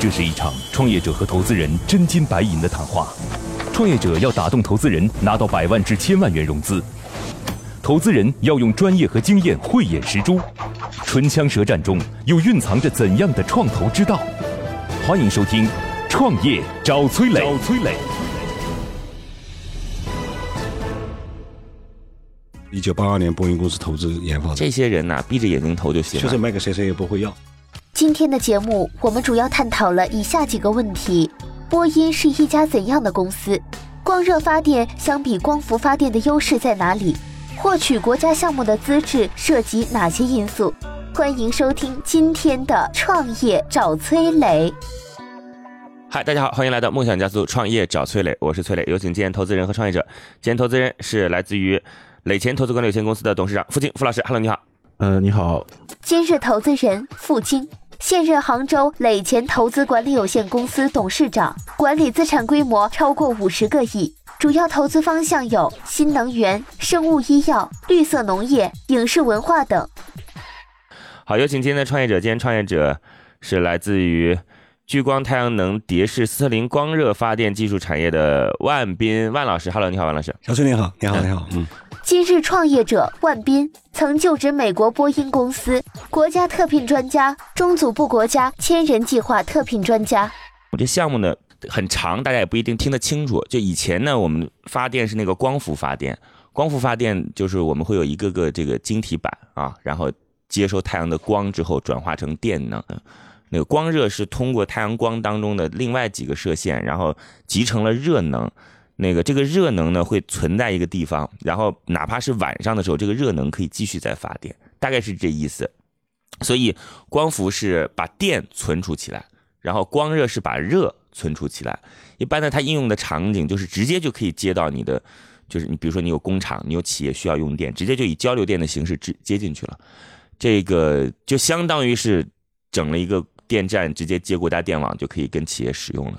这是一场创业者和投资人真金白银的谈话。创业者要打动投资人，拿到百万至千万元融资；投资人要用专业和经验慧眼识珠。唇枪舌战中，又蕴藏着怎样的创投之道？欢迎收听《创业找崔磊》。找崔磊。一九八二年，波音公司投资研发的，这些人呐、闭着眼睛投就行了。就是卖给谁谁也不会要。今天的节目，我们主要探讨了以下几个问题：波音是一家怎样的公司？光热发电相比光伏发电的优势在哪里？获取国家项目的资质涉及哪些因素？欢迎收听今天的《创业找崔磊》。嗨，大家好，欢迎来到梦想加速创业找崔磊，我是崔磊，有请今天投资人和创业者。今天投资人是来自于磊钱投资管理有限公司的董事长付金付老师，Hello，你好。呃，你好，今日投资人付金，现任杭州磊钱投资管理有限公司董事长，管理资产规模超过五十个亿，主要投资方向有新能源、生物医药、绿色农业、影视文化等。好，有请今天的创业者。今天创业者是来自于聚光太阳能蝶式斯特林光热发电技术产业的万斌万老师。Hello，你好，万老师。小崔你好，你好，你好，嗯，今日创业者万斌曾就职美国波音公司，国家特聘专家，中组部国家千人计划特聘专家。我这项目呢很长，大家也不一定听得清楚。就以前呢，我们发电是那个光伏发电，光伏发电就是我们会有一个个这个晶体板啊，然后接收太阳的光之后转化成电能。那个光热是通过太阳光当中的另外几个射线，然后集成了热能。那个这个热能呢会存在一个地方，然后哪怕是晚上的时候，这个热能可以继续再发电，大概是这意思。所以光伏是把电存储起来，然后光热是把热存储起来。一般呢，它应用的场景就是直接就可以接到你的，就是你比如说你有工厂，你有企业需要用电，直接就以交流电的形式直接进去了。这个就相当于是整了一个电站，直接接国家电网就可以跟企业使用了。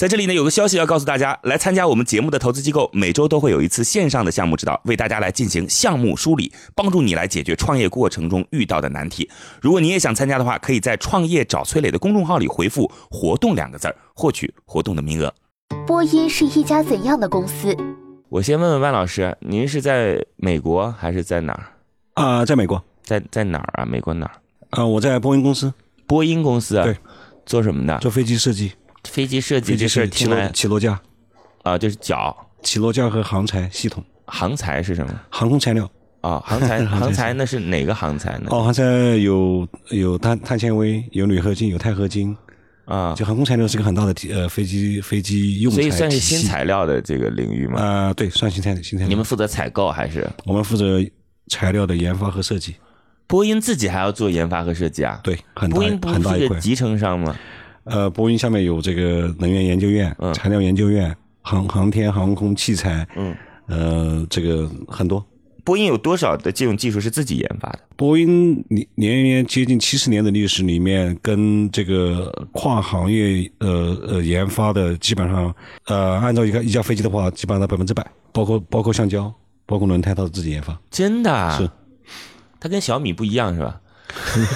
在这里呢，有个消息要告诉大家，来参加我们节目的投资机构，每周都会有一次线上的项目指导，为大家来进行项目梳理，帮助你来解决创业过程中遇到的难题。如果你也想参加的话，可以在“创业找崔磊”的公众号里回复“活动”两个字儿，获取活动的名额。波音是一家怎样的公司？我先问问万老师，您是在美国还是在哪儿？啊、在美国，在在哪儿啊？美国哪儿？啊、我在波音公司波音公司啊？对，做什么的？做飞机设计，飞机设计飞机这事起落起落架、啊，就是脚起落架和航材系统、航材是什么？航空材料。啊，航材 航材航材那是哪个航材呢？哦，航材有有碳碳纤维，有铝合金，有钛合金。啊，就航空材料是个很大的呃飞机飞机用材所以算是新材料的这个领域吗？啊、对，算新材新材料。你们负责采购还是我们负责材料的研发和设计，波音自己还要做研发和设计啊？，对，很大波音不很大一块。是个集成商吗？呃，波音下面有这个能源研究院、嗯材料研究院、航航天航空器材，嗯，呃，这个很多。波音有多少的这种技术是自己研发的？波音年年年接近七十年的历史里面，跟这个跨行业呃呃研发的基本上呃，按照一个一架飞机的话，基本上百分之百，包括包括橡胶，包括轮胎，它是自己研发。真的啊？是，它跟小米不一样是吧？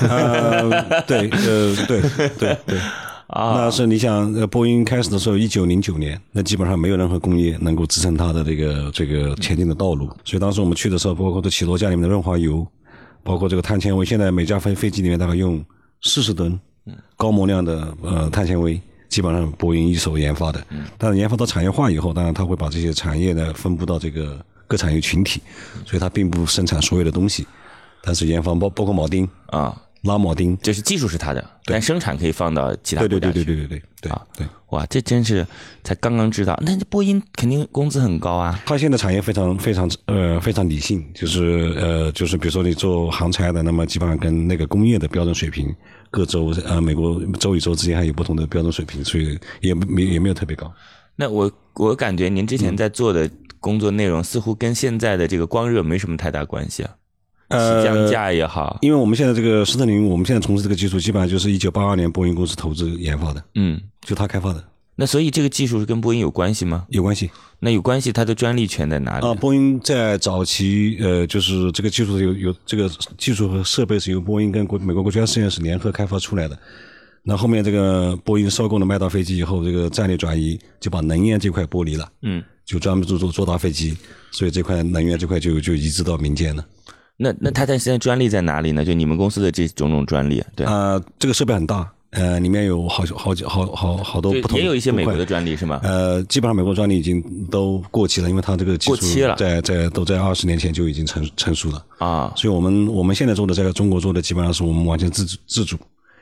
呃，对，呃，对对对。啊，那是你想，呃，波音开始的时候，一九零九年，那基本上没有任何工业能够支撑它的这个这个前进的道路。所以当时我们去的时候，包括这起落架里面的润滑油，包括这个碳纤维，现在每架飞飞机里面大概用四十吨高模量的呃碳纤维，基本上波音一手研发的。但是研发到产业化以后，当然它会把这些产业呢分布到这个各产业群体，所以它并不生产所有的东西，但是研发包包括铆钉、啊，拉铆钉，就是技术是他的，但生产可以放到其他对对国家去。对对对对对对啊对。哇，这真是才刚刚知道。那这波音肯定工资很高啊。它现在产业非常非常呃非常理性，就是呃就是比如说你做航拆的，那么基本上跟那个工业的标准水平，各州呃美国州与州之间还有不同的标准水平，所以也没也没有特别高。那我我感觉您之嗯前在做的工作内容似乎跟现在的这个光热没什么太大关系啊。起降价也好，因为我们现在这个斯特林，我们现在从事这个技术，基本上就是一九八二年波音公司投资研发的，嗯，就他开发的，那所以这个技术是跟波音有关系吗？有关系。那有关系，它的专利权在哪里？啊，波音在早期，呃，就是这个技术有有这个技术和设备是由波音跟国美国国家实验室联合开发出来的。那后面这个波音收购了麦道飞机以后，这个战略转移就把能源这块剥离了，嗯，就专门做做做大飞机，所以这块能源这块就就移植到民间了。那那它在现在专利在哪里呢？就你们公司的这种种专利，对啊、这个设备很大，呃，里面有好好几好好好多不同，也有一些美国的专利是吗？呃，基本上美国专利已经都过期了，因为它这个技术过期了在在都在二十年前就已经成成熟了。啊，所以我们我们现在做的，在中国做的，基本上是我们完全自主自主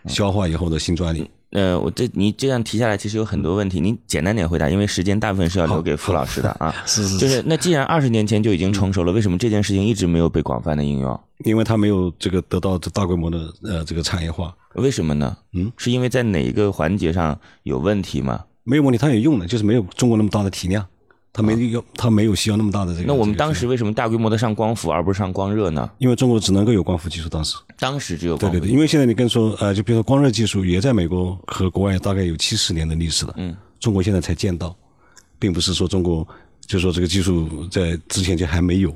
消化以后的新专利。呃，我这你这样提下来，其实有很多问题，您简单点回答，因为时间大部分是要留给傅老师的 啊。是是就是那既然二十年前就已经成熟了，为什么这件事情一直没有被广泛的应用？因为它没有这个得到这大规模的呃这个产业化，为什么呢？嗯，是因为在哪一个环节上有问题吗？没有问题，它有用的，就是没有中国那么大的体量，它没有它没有需要那么大的这个。那我们当时为什么大规模的上光伏而不是上光热呢？因为中国只能够有光伏技术，当时当时只有光伏对对对，因为现在你跟说呃，就比如说光热技术也在美国和国外大概有七十年的历史了，嗯，中国现在才见到，并不是说中国就说这个技术在之前就还没有，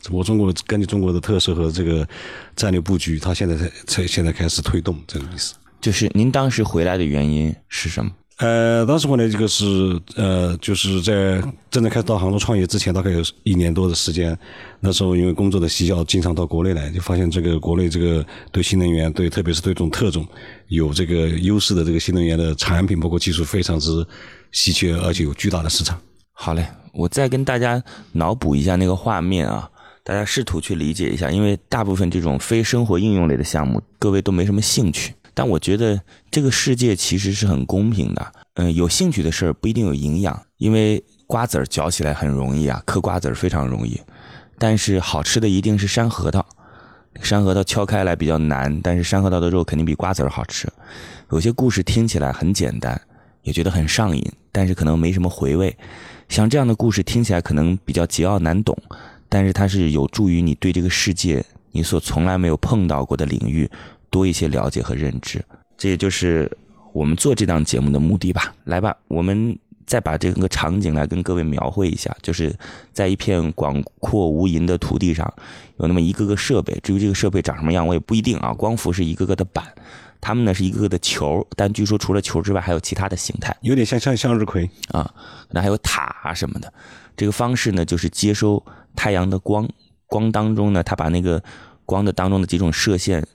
只不过中国根据中国的特色和这个战略布局，它现在才才现在开始推动这个意思。就是您当时回来的原因是什么？呃，当时我来这个是呃，就是在真正开始到杭州创业之前，大概有一年多的时间。那时候因为工作的需要，经常到国内来，就发现这个国内这个对新能源，对特别是对这种特种有这个优势的这个新能源的产品，包括技术非常之稀缺，而且有巨大的市场。好嘞，我再跟大家脑补一下那个画面啊，大家试图去理解一下，因为大部分这种非生活应用类的项目，各位都没什么兴趣。但我觉得这个世界其实是很公平的，嗯、有兴趣的事儿不一定有营养，因为瓜子儿嚼起来很容易啊，嗑瓜子儿非常容易，但是好吃的一定是山核桃。山核桃敲开来比较难，但是山核桃的肉肯定比瓜子儿好吃。有些故事听起来很简单，也觉得很上瘾，但是可能没什么回味。像这样的故事听起来可能比较桀骜难懂，但是它是有助于你对这个世界你所从来没有碰到过的领域多一些了解和认知。这也就是我们做这档节目的目的吧。来吧，我们再把这个场景来跟各位描绘一下，就是在一片广阔无垠的土地上，有那么一个个设备。至于这个设备长什么样，我也不一定啊。光伏是一个个的板，它们呢是一个个的球，但据说除了球之外，还有其他的形态。有点像像向日葵，啊，那还有塔啊什么的。这个方式呢，就是接收太阳的光，光当中呢，它把那个光的当中的几种射线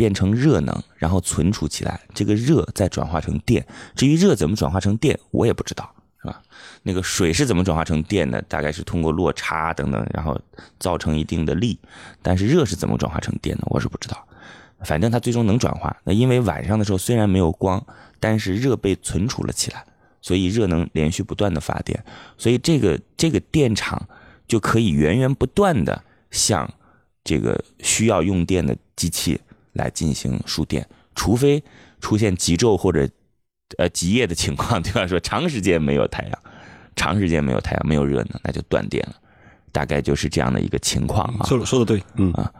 变成热能，然后存储起来，这个热再转化成电。至于热怎么转化成电，我也不知道，是吧？那个水是怎么转化成电的？大概是通过落差等等，然后造成一定的力。但是热是怎么转化成电的，我是不知道。反正它最终能转化。那因为晚上的时候虽然没有光，但是热被存储了起来，所以热能连续不断的发电，所以这个这个电厂就可以源源不断的向这个需要用电的机器来进行输电，除非出现极昼或者呃极夜的情况，对吧？说长时间没有太阳，长时间没有太阳，没有热能，那就断电了，大概就是这样的一个情况啊。说的说的对，嗯啊，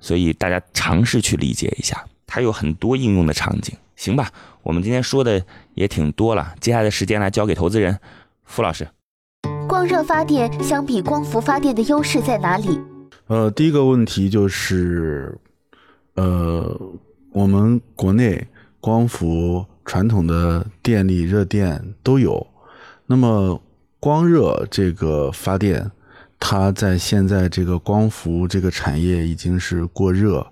所以大家尝试去理解一下，它有很多应用的场景，行吧？我们今天说的也挺多了，接下来的时间来交给投资人傅老师。光热发电相比光伏发电的优势在哪里？呃，第一个问题就是，呃，我们国内光伏传统的电力、热电都有，那么光热这个发电，它在现在这个光伏这个产业已经是过热，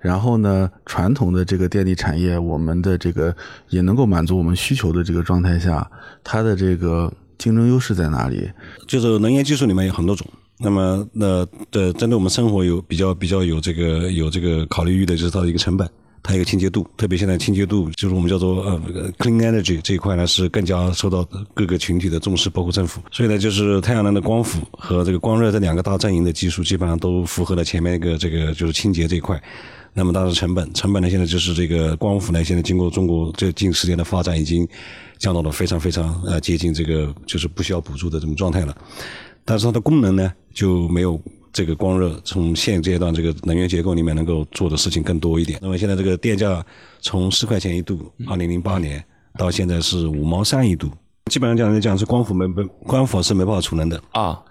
然后呢，传统的这个电力产业，我们的这个也能够满足我们需求的这个状态下，它的这个竞争优势在哪里？就是能源技术里面有很多种。那么，那的针对我们生活有比较比较有这个有这个考虑欲的，就是它的一个成本，它一个清洁度，特别现在清洁度就是我们叫做呃 clean energy 这一块呢是更加受到各个群体的重视，包括政府。所以呢，就是太阳能的光伏和这个光热这两个大阵营的技术，基本上都符合了前面一个这个就是清洁这一块。那么当然成本，成本呢现在就是这个光伏呢，现在经过中国这近十年的发展，已经降到了非常非常呃接近这个就是不需要补助的这种状态了。但是它的功能呢就没有这个光热从现阶段这个能源结构里面能够做的事情更多一点。那么现在这个电价从四块钱一度，二零零八年到现在是五毛三一度，基本上讲来讲是光伏没没光伏是没办法储能的。啊，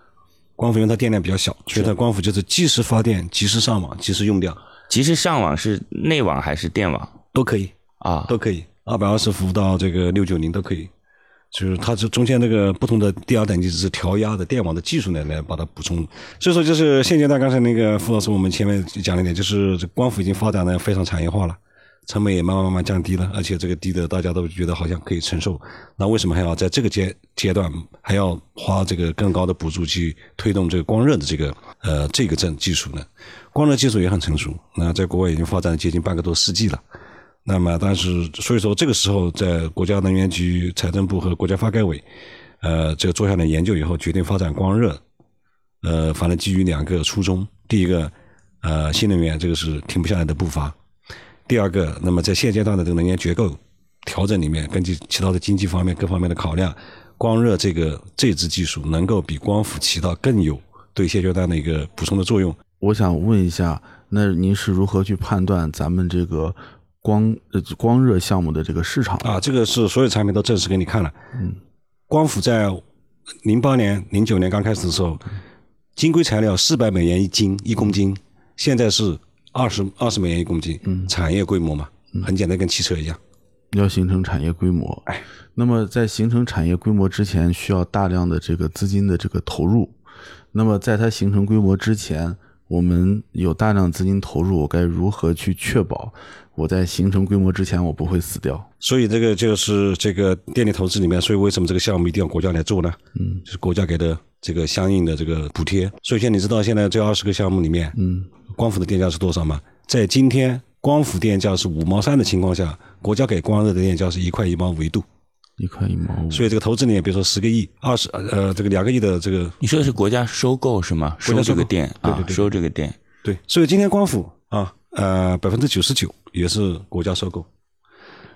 光伏因为它电量比较小，所以它光伏就是即时发电、即时上网、即时用掉即时上网是内网还是电网都可以，啊？都可以，二百二十伏到这个六九零都可以。就是它这中间那个不同的第二等级只是调压的电网的技术呢来把它补充。所以说就是现阶段刚才那个傅老师我们前面讲了一点，就是光伏已经发展的非常产业化了。成本也慢慢慢慢降低了，而且这个低的大家都觉得好像可以承受。那为什么还要在这个阶阶段还要花这个更高的补助去推动这个光热的这个呃这个证技术呢？光热技术也很成熟，那在国外已经发展接近半个多世纪了。那么，但是所以说这个时候，在国家能源局、财政部和国家发改委，呃，这个做下来研究以后，决定发展光热。呃，反正基于两个初衷，第一个，呃，新能源这个是停不下来的步伐。第二个，那么在现阶段的这个能源结构调整里面，根据其他的经济方面各方面的考量，光热这个这支技术能够比光伏起到更有对现阶段的一个补充的作用。我想问一下，那您是如何去判断咱们这个光呃光热项目的这个市场啊，这个是所有产品都证实给你看了。嗯，光伏在零八年、零九年刚开始的时候，金硅材料四百美元一斤一公斤，现在是二十二十美元一公斤。嗯，产业规模嘛，很简单，跟汽车一样。要形成产业规模，哎，那么在形成产业规模之前，需要大量的这个资金的这个投入。那么在它形成规模之前，我们有大量资金投入，我该如何去确保我在形成规模之前我不会死掉？所以这个就是这个电力投资里面，所以为什么这个项目一定要国家来做呢？嗯，就是国家给的这个相应的这个补贴。所以现在，你知道现在这二十个项目里面，嗯，光伏的电价是多少吗？在今天光伏电价是五毛三的情况下，国家给光热的电价是一块一毛五一度。一块一毛五，所以这个投资里面，比如说十个亿、二十呃这个两个亿的这个你说的是国家收购是吗？收这个店啊，对对对收这个店。对，所以今天光伏啊，呃，百分之九十九也是国家收购。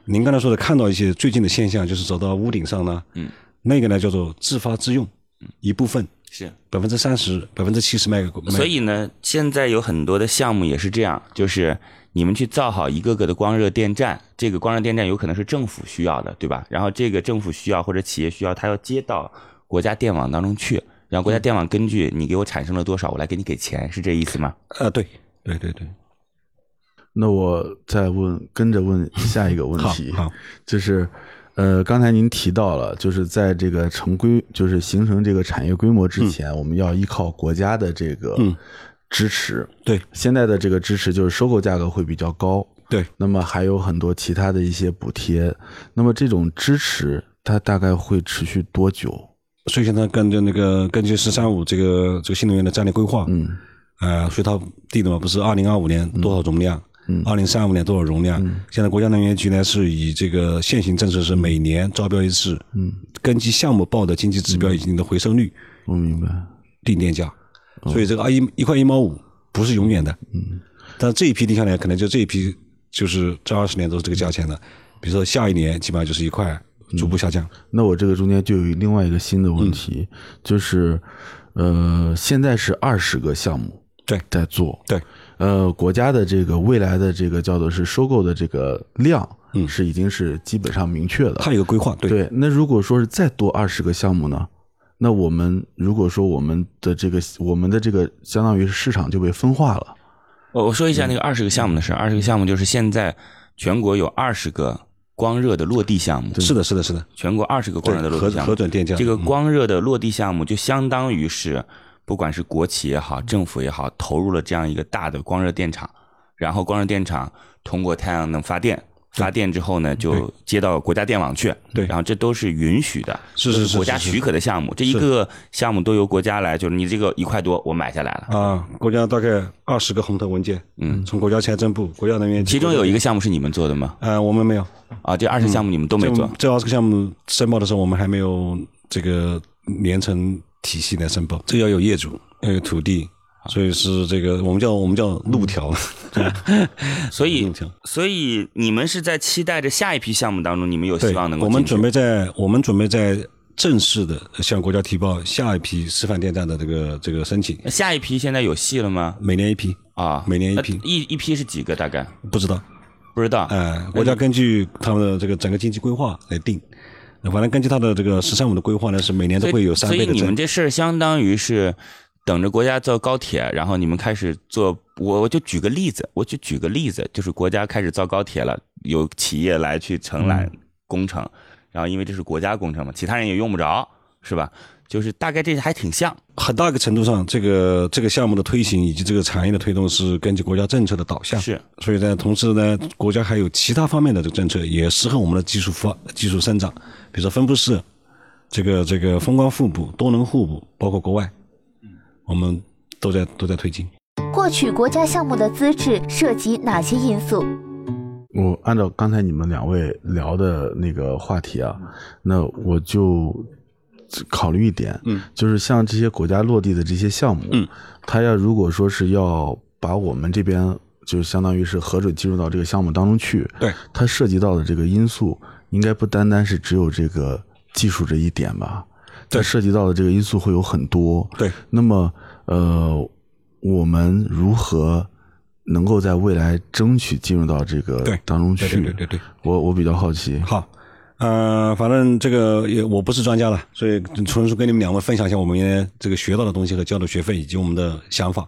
您刚才说的看到一些最近的现象，就是走到屋顶上呢，嗯，那个呢叫做自发自用，一部分是，百分之三十、百分之七十卖给国，卖所以呢，现在有很多的项目也是这样，就是你们去造好一个个的光热电站，这个光热电站有可能是政府需要的，对吧？然后这个政府需要或者企业需要，它要接到国家电网当中去，然后国家电网根据你给我产生了多少，我来给你给钱，是这意思吗？呃，对，对对对，那我再问，跟着问下一个问题，好好就是，呃，刚才您提到了，就是在这个成规，就是形成这个产业规模之前，我们要依靠国家的这个嗯。支持。对。现在的这个支持就是收购价格会比较高，对，那么还有很多其他的一些补贴。那么这种支持它大概会持续多久？所以现在根据那个根据“十三五”这个这个新能源的战略规划，嗯。呃，所以它定的嘛，不是二零二五年多少容量，嗯，二零三五年多少容量？现在国家能源局呢是以这个现行政策是每年招标一次，嗯，根据项目报的经济指标以及你的回收率我明白。定电价，所以这个二一一块一毛五不是永远的，嗯，但这一批定下来，可能就这一批就是这二十年都是这个价钱的，比如说下一年基本上就是一块，逐步下降，那我这个中间就有另外一个新的问题，就是，呃，现在是二十个项目对。在做，对，呃，国家的这个未来的这个叫做是收购的这个量，嗯。是已经是基本上明确的。它有个规划，对，对，那如果说是再多二十个项目呢？那我们如果说我们的这个我们的这个相当于是市场就被分化了，我我说一下那个二十个项目的事儿，二十个项目就是现在全国有二十个光热的落地项目，是的，是的，是的，全国二十个光热的落地项目。核。准电价，这个嗯。光热的落地项目就相当于是，不管是国企也好，政府也好，投入了这样一个大的光热电厂，然后光热电厂通过太阳能发电，发电之后呢，就接到国家电网去，对。然后这都是允许的，是是是国家许可的项目，这一个项目都由国家来，就是你这个一块多我买下来了，啊，国家大概二十个红头文件，嗯，从国家财政部、国家能源局，其中有一个项目是你们做的吗？呃，我们没有，啊，这二十项目你们都没做。这，这二十个项目申报的时候，我们还没有这个连成体系来申报，这要有业主，要有土地，所以是这个我们叫我们叫路条，所以。所以你们是在期待着下一批项目当中，你们有希望能，够我们准备在我们准备在正式的向国家提报下一批示范电站的这个这个申请，下一批现在有戏了吗？每年一批，啊，每年一批。呃一一批是几个？大概？不知道。不知道。哎，国家根据他们的这个整个经济规划来定，反正根据他的这个“十三五”的规划呢，是每年都会有三倍的增。你们这事儿相当于是等着国家造高铁，然后你们开始做。我我就举个例子，我就举个例子，就是国家开始造高铁了，有企业来去承揽嗯工程，然后因为这是国家工程嘛，其他人也用不着，是吧？就是大概这还挺像。很大一个程度上，这个这个项目的推行以及这个产业的推动是根据国家政策的导向。是，所以呢，同时呢，国家还有其他方面的这个政策也适合我们的技术发技术生长，比如说分布式，这个这个风光互补、多能互补，包括国外，我们都在都在推进。获取国家项目的资质涉及哪些因素？我按照刚才你们两位聊的那个话题啊，那我就考虑一点，嗯，就是像这些国家落地的这些项目，嗯，他要如果说是要把我们这边就相当于是核准进入到这个项目当中去，对，它涉及到的这个因素，应该不单单是只有这个技术这一点吧？它涉及到的这个因素会有很多，对，那么，呃，我们如何能够在未来争取进入到这个对当中去？对对对对对我我比较好奇。好，呃，反正这个也我不是专家了，所以纯属跟你们两位分享一下我们这个学到的东西和交的学费以及我们的想法。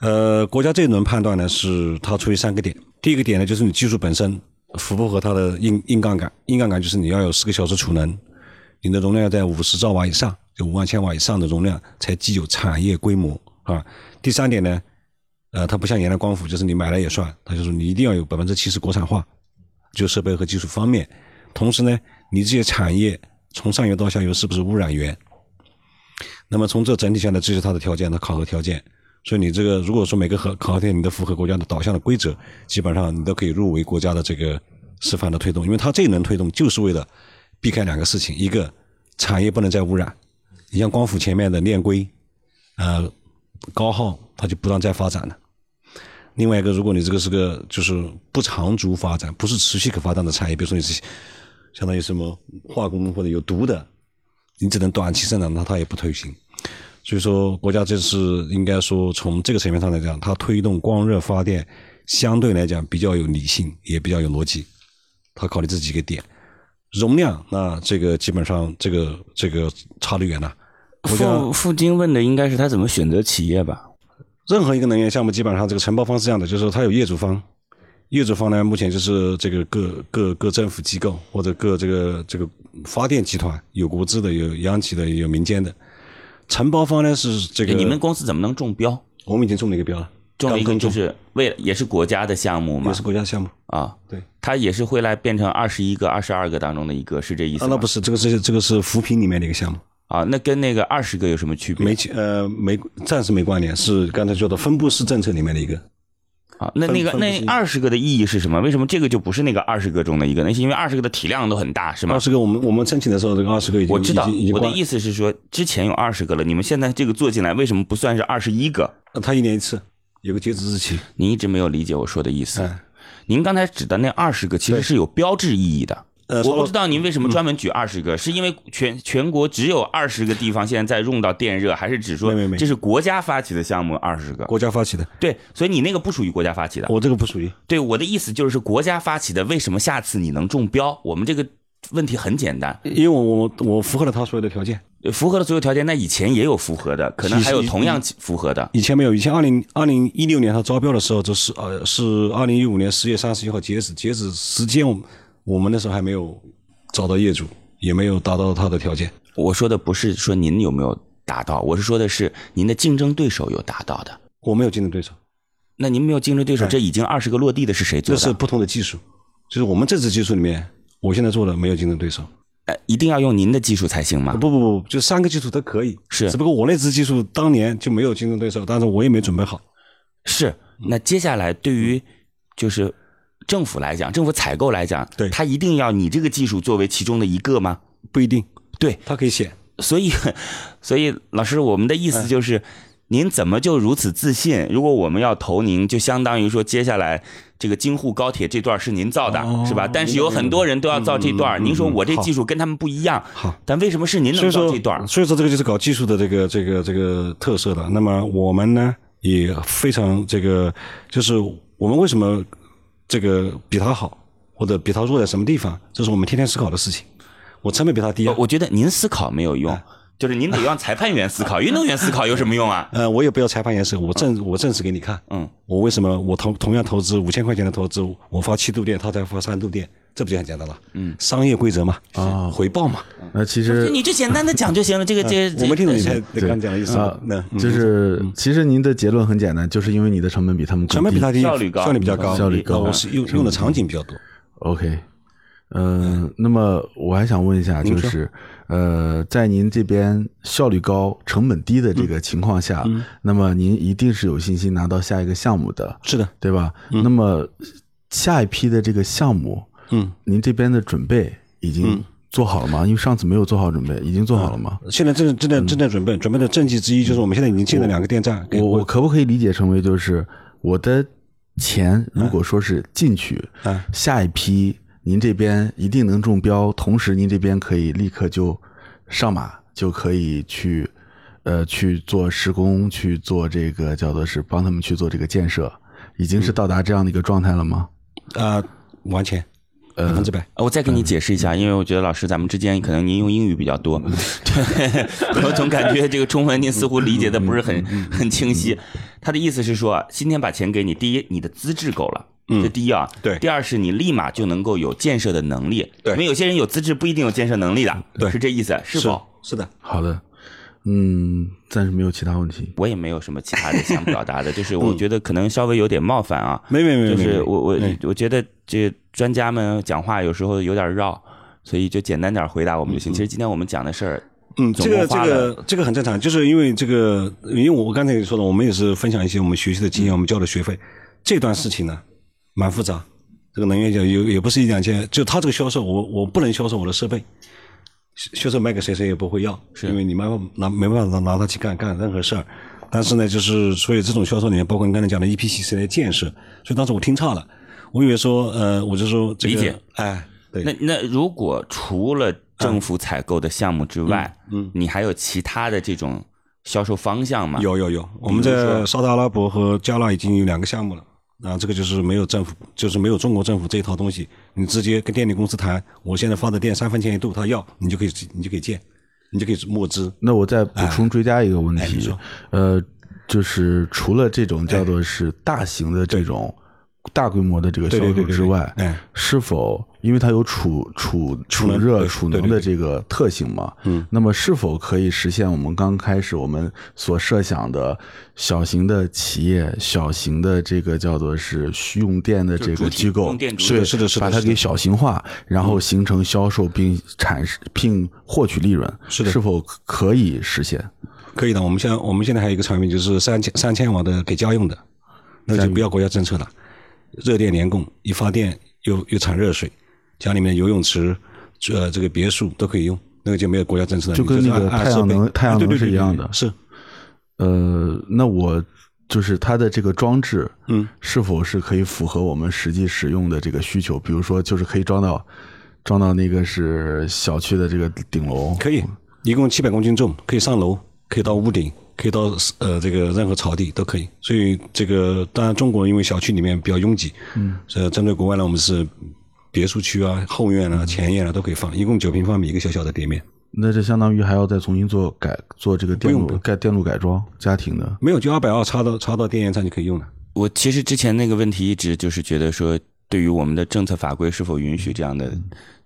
呃，国家这一轮判断呢，是它出于三个点。第一个点呢，就是你技术本身符不符合它的硬硬杠杆。硬杠杆就是你要有四个小时储能，你的容量要在五十兆瓦以上，就五万千瓦以上的容量，才具有产业规模啊。第三点呢，呃，它不像原来光伏，就是你买了也算，它就是你一定要有百分之七十国产化，就设备和技术方面。同时呢，你这些产业从上游到下游是不是污染源？那么从这整体下来，这是它的条件，它考核条件。所以你这个如果说每个核考核点你都符合国家的导向的规则，基本上你都可以入围国家的这个示范的推动，因为它这一轮推动就是为了避开两个事情：一个产业不能再污染，你像光伏前面的炼硅，呃，高耗它就不断再发展了。另外一个，如果你这个是个就是不长足发展、不是持续可发展的产业，比如说你是相当于什么化工或者有毒的，你只能短期生产，那它也不推行。所以说，国家这次应该说从这个层面上来讲，它推动光热发电相对来讲比较有理性，也比较有逻辑。它考虑这几个点，容量那这个基本上这个这个差得远了。付付金问的应该是他怎么选择企业吧？任何一个能源项目，基本上这个承包方是这样的，就是说它有业主方，业主方呢，目前就是这个各各各政府机构或者各这个这个发电集团，有国资的，有央企的，有民间的。承包方呢是这个，你们公司怎么能中标？我们已经中了一个标了，中了一个就是为了也是国家的项目嘛也是国家项目。啊，对，它也是会来变成二十一个、二十二个当中的一个，是这意思？那不是，这个是这个是扶贫里面的一个项目，啊，那跟那个二十个有什么区别？没呃没暂时没关联，是刚才说的分布式政策里面的一个。啊，那那个那二十个的意义是什么？为什么这个就不是那个二十个中的一个？那是因为二十个的体量都很大，是吗二？十个，我们我们申请的时候，这个二十个已经我知道我的意思是说，之前有二十个了，你们现在这个做进来，为什么不算是二十一个？呃它一年一次，有个截止日期。您一直没有理解我说的意思。嗯您刚才指的那二十个其实是有标志意义的。呃，我不知道您为什么专门举二十个，是因为全全国只有二十个地方现在在用到电热，还是只说这是国家发起的项目二十个？国家发起的，对，所以你那个不属于国家发起的。我这个不属于。对我的意思就是国家发起的，为什么下次你能中标？我们这个问题很简单，因为我我我符合了他所有的条件，符合了所有条件，那以前也有符合的，可能还有同样符合的。以前没有。以前二零二零一六年他招标的时候，就是呃是二零一五年十月三十一号截止，截止时间我们我们那时候还没有找到业主，也没有达到他的条件。我说的不是说您有没有达到，我是说的是您的竞争对手有达到的。我没有竞争对手，那您没有竞争对手，这已经二十个落地的是谁做的？这是不同的技术，就是我们这支技术里面，我现在做的没有竞争对手。呃，一定要用您的技术才行吗？不不不，就三个技术都可以，是只不过我那支技术当年就没有竞争对手，但是我也没准备好。是。那接下来对于就是政府来讲，政府采购来讲，对他一定要你这个技术作为其中的一个吗？不一定，对，他可以选。所以，所以老师，我们的意思就是，您怎么就如此自信？如果我们要投您，就相当于说接下来这个京沪高铁这段是您造的，哦是吧？但是有很多人都要造这段，您说我这技术跟他们不一样，好。但为什么是您能造这段？所以说这个就是搞技术的这个这个这个特色的。那么我们呢也非常这个，就是我们为什么这个比他好，或者比他弱在什么地方，这是我们天天思考的事情。我成本比他低啊，我觉得您思考没有用，就是您得让裁判员思考，运动员思考有什么用啊？呃，我也不要裁判员思考，我证我证实给你看。嗯，我为什么我同同样投资五千块钱的投资，我发七度电，他才发三度电，这不就很简单了？嗯，商业规则嘛，啊回报嘛。那其实你就简单的讲就行了。这个这我没听懂你这才刚讲的意思啊那，嗯就是其实您的结论很简单，就是因为你的成本比他们成本比他低，效率高效率比较高，效率高我是用用的场景比较多。OK，嗯、那么我还想问一下，就是呃，在您这边效率高、成本低的这个情况下，嗯那么您一定是有信心拿到下一个项目的，是的，对吧？那么下一批的这个项目，嗯，您这边的准备已经做好了吗？因为上次没有做好准备，已经做好了吗？现在正正在正在准备，准备的政绩之一就是我们现在已经建了两个电站。给我我可不可以理解成为就是我的钱如果说是进去，啊下一批您这边一定能中标，同时您这边可以立刻就上马，就可以去呃去做施工，去做这个叫做是帮他们去做这个建设，已经是到达这样的一个状态了吗？啊，完全百分之百。呃我再给你解释一嗯下，因为我觉得老师咱们之间可能您用英语比较多，对，我总感觉这个中文您似乎理解的不是很嗯很清晰。他的意思是说，今天把钱给你，第一，你的资质够了。这第一啊，嗯对。第二是你立马就能够有建设的能力，对。因为有些人有资质不一定有建设能力的，对。是这意思，是否？是的，好的，嗯，暂时没有其他问题。我也没有什么其他的想表达的，就是我觉得可能稍微有点冒犯啊，没没没没，就是我我哎我觉得这专家们讲话有时候有点绕，所以就简单点回答我们就行。其实今天我们讲的事儿，嗯，总这个这个这个很正常，就是因为这个，因为我刚才也说了，我们也是分享一些我们学习的经验，我们交的学费。这段事情呢，蛮复杂。这个能源价有也不是一两千，就他这个销售，我我不能销售我的设备，销销售卖给谁谁也不会要，是因为你没办法拿没办法拿拿它去干干任何事儿。但是呢，就是所以这种销售里面，包括你刚才讲的 EPC 的建设，所以当时我听差了，我以为说呃，我就说这个理解，哎，对，那那如果除了政府采购的项目之外，嗯你还有其他的这种销售方向吗？有有有，我们在沙特阿拉伯和加纳已经有两个项目了。啊，这个就是没有政府，就是没有中国政府这一套东西，你直接跟电力公司谈，我现在发的电三分钱一度，他要你就可以，你就可以建，你就可以募资。那我再补充追加一个问题呃，就是除了这种叫做是大型的这种大规模的这个销售对对对对之外，哎。是否因为它有储储储热、储能的这个特性嘛？嗯，那么是否可以实现我们刚开始我们所设想的小型的企业、小型的这个叫做是需用电的这个机构是的是的是的把它给小型化，然后形成销售并产生并获取利润，是的。是否可以实现？可以的，我们现在我们现在还有一个产品就是三千三千瓦的给家用的，那就不要国家政策了，热电联供，一发电又又产热水，家里面游泳池、呃这个别墅都可以用，那个就没有国家政策了，就跟那个太阳能太阳能是一样的。是，呃，那我就是它的这个装置，嗯，是否是可以符合我们实际使用的这个需求？比如说，就是可以装到装到那个是小区的这个顶楼，可以，一共七百公斤重，可以上楼，可以到屋顶，可以到呃这个任何草地都可以。所以这个当然中国因为小区里面比较拥挤，嗯，所以针对国外呢，我们是别墅区啊、后院啊、前院啊都可以放，一共九平方米一个小小的店面。那这相当于还要再重新做改做这个电路改电路改装，家庭的。没有就二百二插到插到电源上就可以用了。我其实之前那个问题一直就是觉得说，对于我们的政策法规是否允许这样的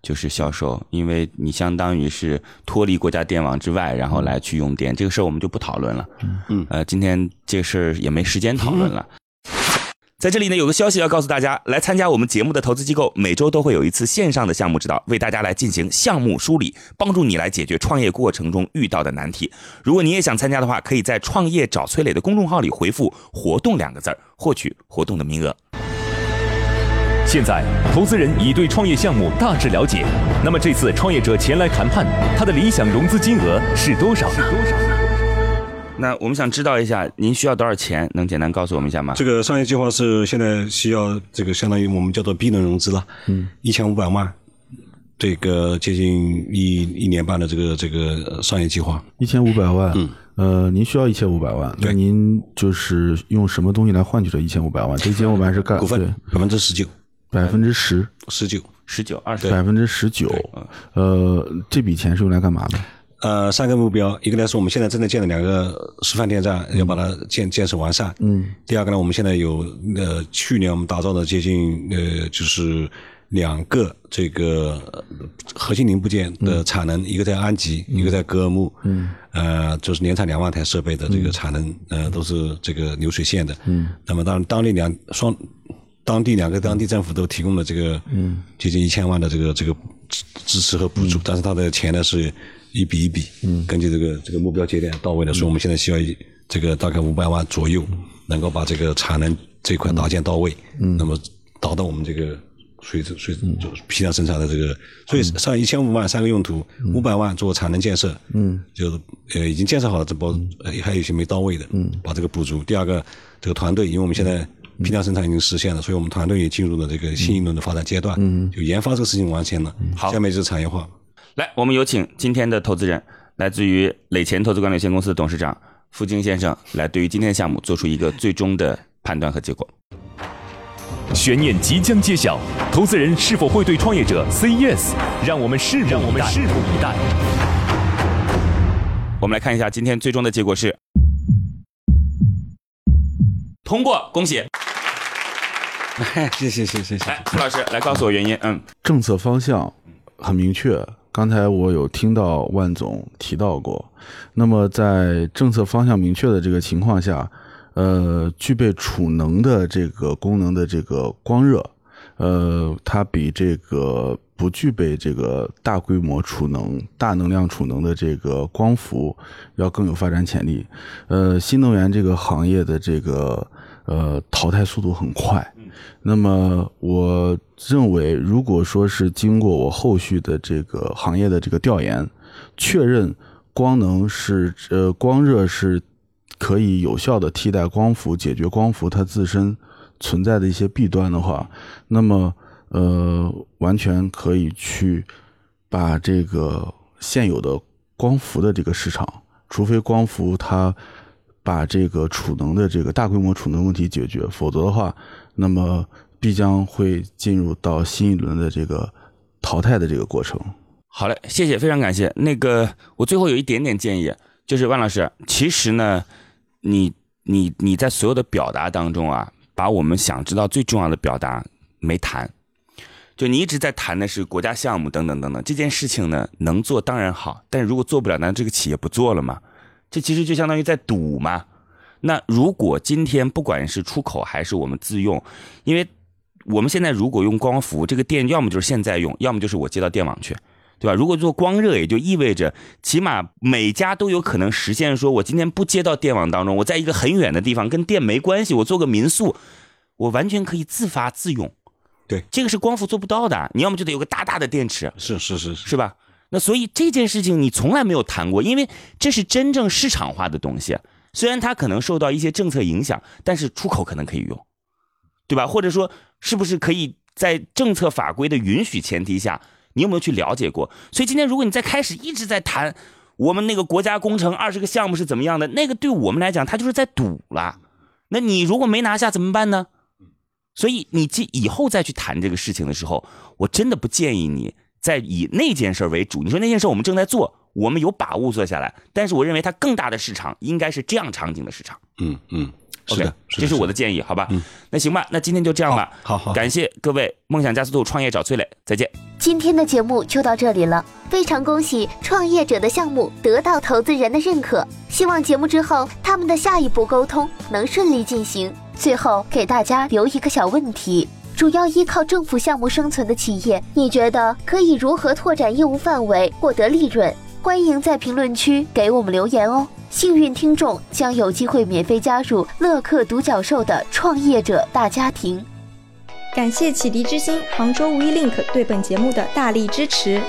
就是销售，因为你相当于是脱离国家电网之外，然后来去用电，这个事儿我们就不讨论了。嗯呃，今天这个事儿也没时间讨论了。在这里呢，有个消息要告诉大家，来参加我们节目的投资机构，每周都会有一次线上的项目指导，为大家来进行项目梳理，帮助你来解决创业过程中遇到的难题。如果你也想参加的话，可以在“创业找崔磊”的公众号里回复“活动”两个字儿，获取活动的名额。现在，投资人已对创业项目大致了解。那么这次创业者前来谈判，他的理想融资金额是多少呢？那我们想知道一下，您需要多少钱？能简单告诉我们一下吗？这个商业计划是现在需要这个相当于我们叫做 B 轮融资了，嗯，一千五百万，这个接近一一年半的这个这个商业计划，一千五百万，嗯，呃，您需要一千五百万，那对您就是用什么东西来换取这一千五百万？这一千五百万是干股份百分之十九，百分之十，十九。十九、二十，百分之十九，呃，这笔钱是用来干嘛的？呃，三个目标，一个呢是我们现在正在建的两个示范电站，要把它建建设完善。嗯。第二个呢，我们现在有呃，去年我们打造的接近呃，就是两个这个呃核心零部件的产能，一个在安吉，一个在格尔木。嗯。呃，就是年产两万台设备的这个产能，呃，都是这个流水线的。嗯。那么当然，当地两双。当地两个当地政府都提供了这个，嗯，接近一千万的这个这个支支持和补助，但是它的钱呢是一笔一笔，嗯，根据这个这个目标节点到位的，所以我们现在需要一这个大概五百万左右，能够把这个产能这一块搭建到位，嗯，那么达到我们这个水水就批量生产的这个，所以上一千五万三个用途，五百万做产能建设，嗯，就是呃已经建设好了，这波呃还有一些没到位的，嗯，把这个补足。第二个这个团队，因为我们现在。批量生产已经实现了，所以我们团队也进入了这个新一轮的发展阶段。嗯，就研发这个事情完成了，好，下面就是产业化。来，我们有请今天的投资人，来自于磊前投资管理有限公司的董事长付晶先生，来对于今天的项目做出一个最终的判断和结果。悬念即将揭晓，投资人是否会对创业者 say yes？让我们拭目让我们拭目以待。我们来看一下今天最终的结果是通过，恭喜！谢谢谢谢谢来，付老师来告诉我原因。嗯，政策方向很明确，刚才我有听到万总提到过。那么在政策方向明确的这个情况下，呃，具备储能的这个功能的这个光热，呃，它比这个不具备这个大规模储能、大能量储能的这个光伏要更有发展潜力。呃，新能源这个行业的这个呃淘汰速度很快。那么我认为，如果说是经过我后续的这个行业的这个调研，确认光能是呃光热是可以有效的替代光伏，解决光伏它自身存在的一些弊端的话，那么呃完全可以去把这个现有的光伏的这个市场，除非光伏它把这个储能的这个大规模储能问题解决，否则的话。那么必将会进入到新一轮的这个淘汰的这个过程。好嘞，谢谢，非常感谢。那个，我最后有一点点建议，就是万老师，其实呢，你你你在所有的表达当中啊，把我们想知道最重要的表达没谈。就你一直在谈的是国家项目等等等等这件事情呢，能做当然好，但是如果做不了，那这个企业不做了嘛？这其实就相当于在赌嘛。那如果今天不管是出口还是我们自用，因为我们现在如果用光伏，这个电要么就是现在用，要么就是我接到电网去，对吧？如果做光热，也就意味着起码每家都有可能实现，说我今天不接到电网当中，我在一个很远的地方跟电没关系，我做个民宿，我完全可以自发自用。对，这个是光伏做不到的，你要么就得有个大大的电池，是是是是吧？那所以这件事情你从来没有谈过，因为这是真正市场化的东西。虽然它可能受到一些政策影响，但是出口可能可以用，对吧？或者说，是不是可以在政策法规的允许前提下，你有没有去了解过？所以今天如果你在开始一直在谈我们那个国家工程二十个项目是怎么样的，那个对我们来讲，它就是在赌了。那你如果没拿下怎么办呢？所以你今以后再去谈这个事情的时候，我真的不建议你再以那件事为主。你说那件事我们正在做。我们有把握做下来，但是我认为它更大的市场应该是这样场景的市场。嗯嗯，OK，这是我的建议，好吧？嗯，那行吧，那今天就这样吧。好好，感谢各位，梦想加速度创业找崔磊，再见。今天的节目就到这里了，非常恭喜创业者的项目得到投资人的认可，希望节目之后他们的下一步沟通能顺利进行。最后给大家留一个小问题：主要依靠政府项目生存的企业，你觉得可以如何拓展业务范围，获得利润？欢迎在评论区给我们留言哦！幸运听众将有机会免费加入乐客独角兽的创业者大家庭。感谢启迪之星、杭州无一 link 对本节目的大力支持。